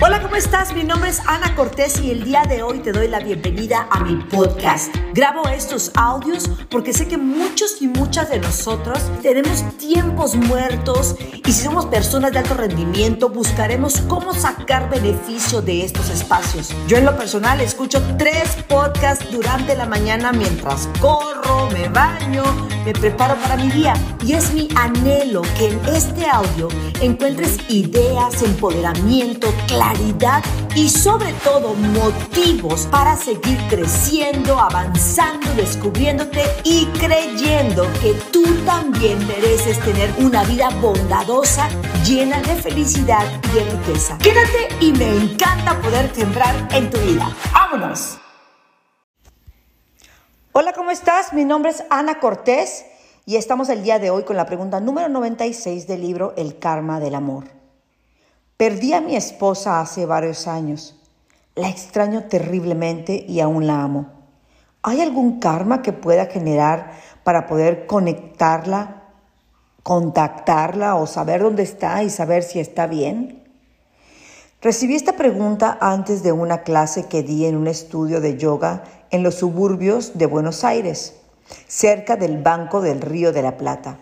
Hola, ¿cómo estás? Mi nombre es Ana Cortés y el día de hoy te doy la bienvenida a mi podcast. Grabo estos audios porque sé que muchos y muchas de nosotros tenemos tiempos muertos y si somos personas de alto rendimiento buscaremos cómo sacar beneficio de estos espacios. Yo en lo personal escucho tres podcasts durante la mañana mientras corro, me baño, me preparo para mi día y es mi anhelo que en este audio encuentres ideas, empoderamiento, claridad y sobre todo motivos para seguir creciendo, avanzando, descubriéndote y creyendo que tú también mereces tener una vida bondadosa, llena de felicidad y de riqueza. Quédate y me encanta poder sembrar en tu vida. ¡Vámonos! Hola, ¿cómo estás? Mi nombre es Ana Cortés y estamos el día de hoy con la pregunta número 96 del libro El Karma del Amor. Perdí a mi esposa hace varios años. La extraño terriblemente y aún la amo. ¿Hay algún karma que pueda generar para poder conectarla, contactarla o saber dónde está y saber si está bien? Recibí esta pregunta antes de una clase que di en un estudio de yoga en los suburbios de Buenos Aires, cerca del Banco del Río de la Plata.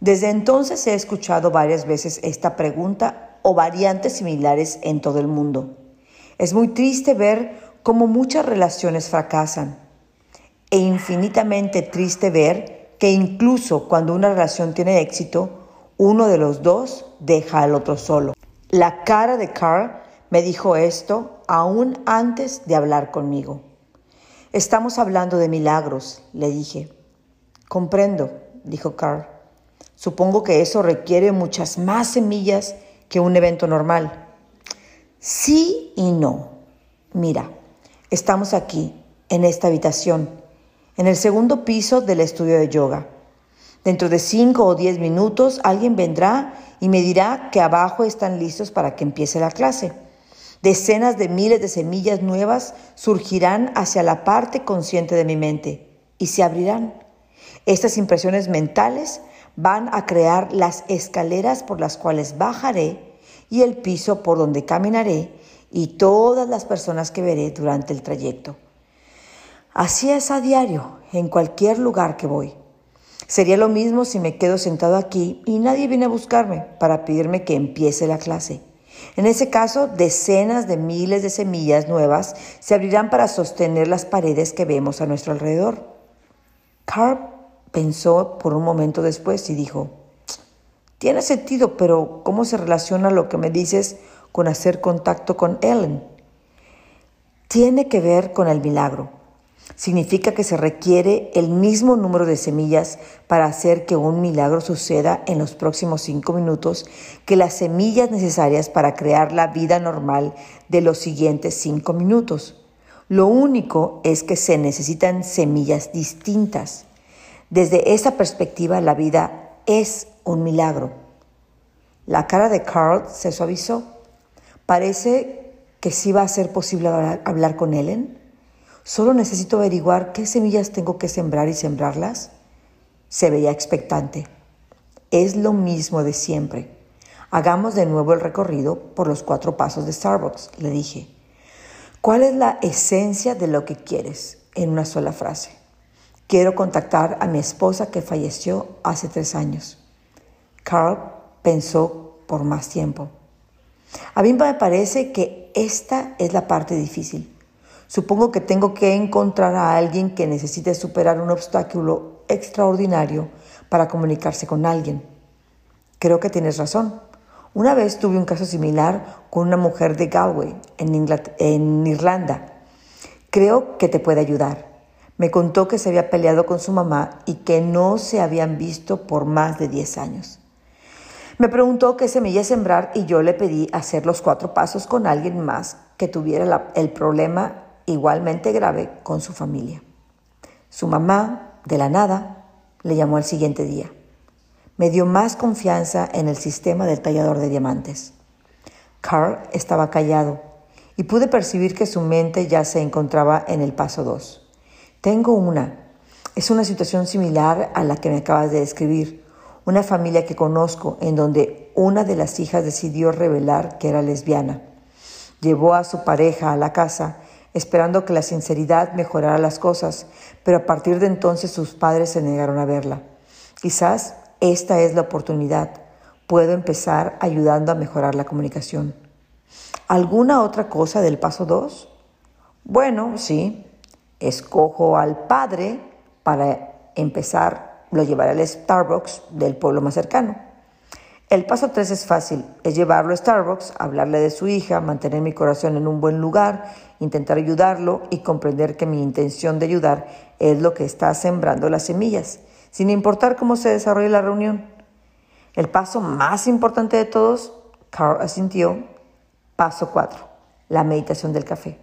Desde entonces he escuchado varias veces esta pregunta o variantes similares en todo el mundo. Es muy triste ver cómo muchas relaciones fracasan e infinitamente triste ver que incluso cuando una relación tiene éxito, uno de los dos deja al otro solo. La cara de Carl me dijo esto aún antes de hablar conmigo. Estamos hablando de milagros, le dije. Comprendo, dijo Carl. Supongo que eso requiere muchas más semillas que un evento normal. Sí y no. Mira, estamos aquí, en esta habitación, en el segundo piso del estudio de yoga. Dentro de cinco o diez minutos alguien vendrá y me dirá que abajo están listos para que empiece la clase. Decenas de miles de semillas nuevas surgirán hacia la parte consciente de mi mente y se abrirán. Estas impresiones mentales van a crear las escaleras por las cuales bajaré y el piso por donde caminaré y todas las personas que veré durante el trayecto. Así es a diario, en cualquier lugar que voy. Sería lo mismo si me quedo sentado aquí y nadie viene a buscarme para pedirme que empiece la clase. En ese caso, decenas de miles de semillas nuevas se abrirán para sostener las paredes que vemos a nuestro alrededor. Carp Pensó por un momento después y dijo, tiene sentido, pero ¿cómo se relaciona lo que me dices con hacer contacto con Ellen? Tiene que ver con el milagro. Significa que se requiere el mismo número de semillas para hacer que un milagro suceda en los próximos cinco minutos que las semillas necesarias para crear la vida normal de los siguientes cinco minutos. Lo único es que se necesitan semillas distintas. Desde esa perspectiva, la vida es un milagro. La cara de Carl se suavizó. Parece que sí va a ser posible hablar con Ellen. Solo necesito averiguar qué semillas tengo que sembrar y sembrarlas. Se veía expectante. Es lo mismo de siempre. Hagamos de nuevo el recorrido por los cuatro pasos de Starbucks, le dije. ¿Cuál es la esencia de lo que quieres en una sola frase? Quiero contactar a mi esposa que falleció hace tres años. Carl pensó por más tiempo. A mí me parece que esta es la parte difícil. Supongo que tengo que encontrar a alguien que necesite superar un obstáculo extraordinario para comunicarse con alguien. Creo que tienes razón. Una vez tuve un caso similar con una mujer de Galway, en, Irlanda. Creo que te puede ayudar. Me contó que se había peleado con su mamá y que no se habían visto por más de 10 años. Me preguntó qué semilla sembrar y yo le pedí hacer los cuatro pasos con alguien más que tuviera el problema igualmente grave con su familia. Su mamá, de la nada, le llamó al siguiente día. Me dio más confianza en el sistema del tallador de diamantes. Carl estaba callado y pude percibir que su mente ya se encontraba en el paso 2. Tengo una. Es una situación similar a la que me acabas de describir. Una familia que conozco en donde una de las hijas decidió revelar que era lesbiana. Llevó a su pareja a la casa esperando que la sinceridad mejorara las cosas, pero a partir de entonces sus padres se negaron a verla. Quizás esta es la oportunidad. Puedo empezar ayudando a mejorar la comunicación. ¿Alguna otra cosa del paso 2? Bueno, sí. Escojo al padre para empezar, lo llevaré al Starbucks del pueblo más cercano. El paso 3 es fácil, es llevarlo a Starbucks, hablarle de su hija, mantener mi corazón en un buen lugar, intentar ayudarlo y comprender que mi intención de ayudar es lo que está sembrando las semillas, sin importar cómo se desarrolle la reunión. El paso más importante de todos, Carl asintió, paso 4, la meditación del café.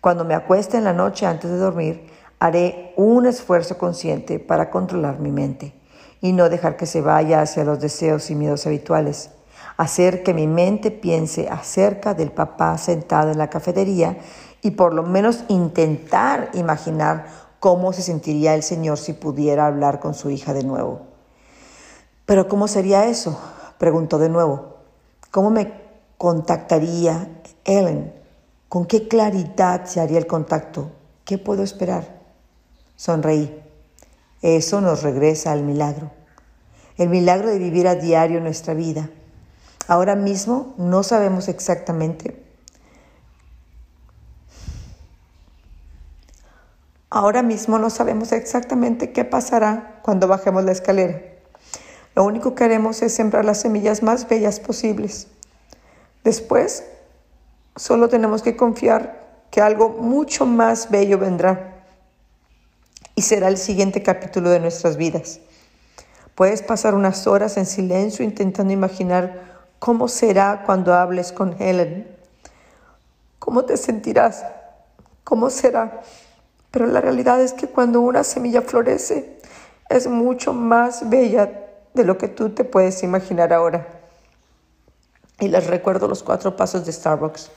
Cuando me acueste en la noche antes de dormir, haré un esfuerzo consciente para controlar mi mente y no dejar que se vaya hacia los deseos y miedos habituales. Hacer que mi mente piense acerca del papá sentado en la cafetería y por lo menos intentar imaginar cómo se sentiría el Señor si pudiera hablar con su hija de nuevo. Pero ¿cómo sería eso? Preguntó de nuevo. ¿Cómo me contactaría Ellen? ¿Con qué claridad se haría el contacto? ¿Qué puedo esperar? Sonreí. Eso nos regresa al milagro. El milagro de vivir a diario nuestra vida. Ahora mismo no sabemos exactamente. Ahora mismo no sabemos exactamente qué pasará cuando bajemos la escalera. Lo único que haremos es sembrar las semillas más bellas posibles. Después Solo tenemos que confiar que algo mucho más bello vendrá y será el siguiente capítulo de nuestras vidas. Puedes pasar unas horas en silencio intentando imaginar cómo será cuando hables con Helen. ¿Cómo te sentirás? ¿Cómo será? Pero la realidad es que cuando una semilla florece, es mucho más bella de lo que tú te puedes imaginar ahora y les recuerdo los cuatro pasos de Starbucks.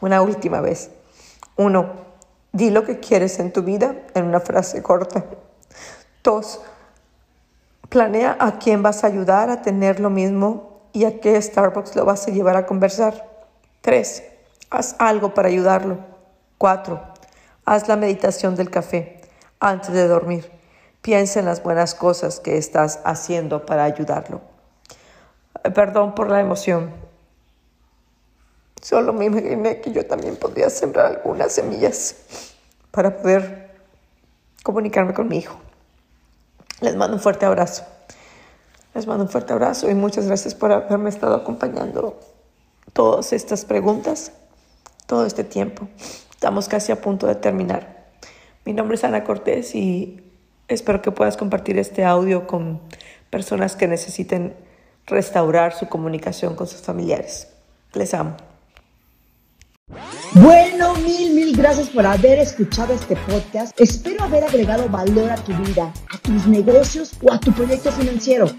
Una última vez. Uno, di lo que quieres en tu vida en una frase corta. Dos, planea a quién vas a ayudar a tener lo mismo y a qué Starbucks lo vas a llevar a conversar. Tres, haz algo para ayudarlo. Cuatro, haz la meditación del café antes de dormir. Piensa en las buenas cosas que estás haciendo para ayudarlo. Perdón por la emoción. Solo me imaginé que yo también podría sembrar algunas semillas para poder comunicarme con mi hijo. Les mando un fuerte abrazo. Les mando un fuerte abrazo y muchas gracias por haberme estado acompañando todas estas preguntas, todo este tiempo. Estamos casi a punto de terminar. Mi nombre es Ana Cortés y espero que puedas compartir este audio con personas que necesiten restaurar su comunicación con sus familiares. Les amo. Bueno, mil, mil gracias por haber escuchado este podcast. Espero haber agregado valor a tu vida, a tus negocios o a tu proyecto financiero.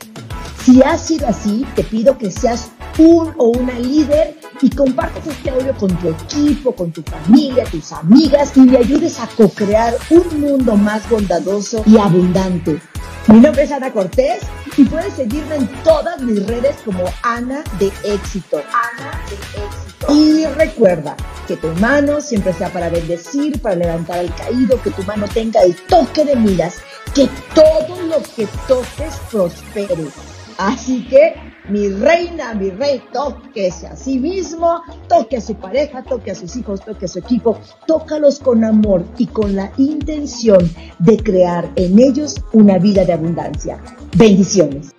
Si ha sido así, te pido que seas un o una líder y compartas este audio con tu equipo, con tu familia, tus amigas y le ayudes a co-crear un mundo más bondadoso y abundante. Mi nombre es Ana Cortés y puedes seguirme en todas mis redes como Ana de Éxito. Ana. Y recuerda que tu mano siempre sea para bendecir, para levantar al caído, que tu mano tenga el toque de miras, que todo lo que toques prospere. Así que mi reina, mi rey, tóquese a sí mismo, toque a su pareja, toque a sus hijos, toque a su equipo, tócalos con amor y con la intención de crear en ellos una vida de abundancia. Bendiciones.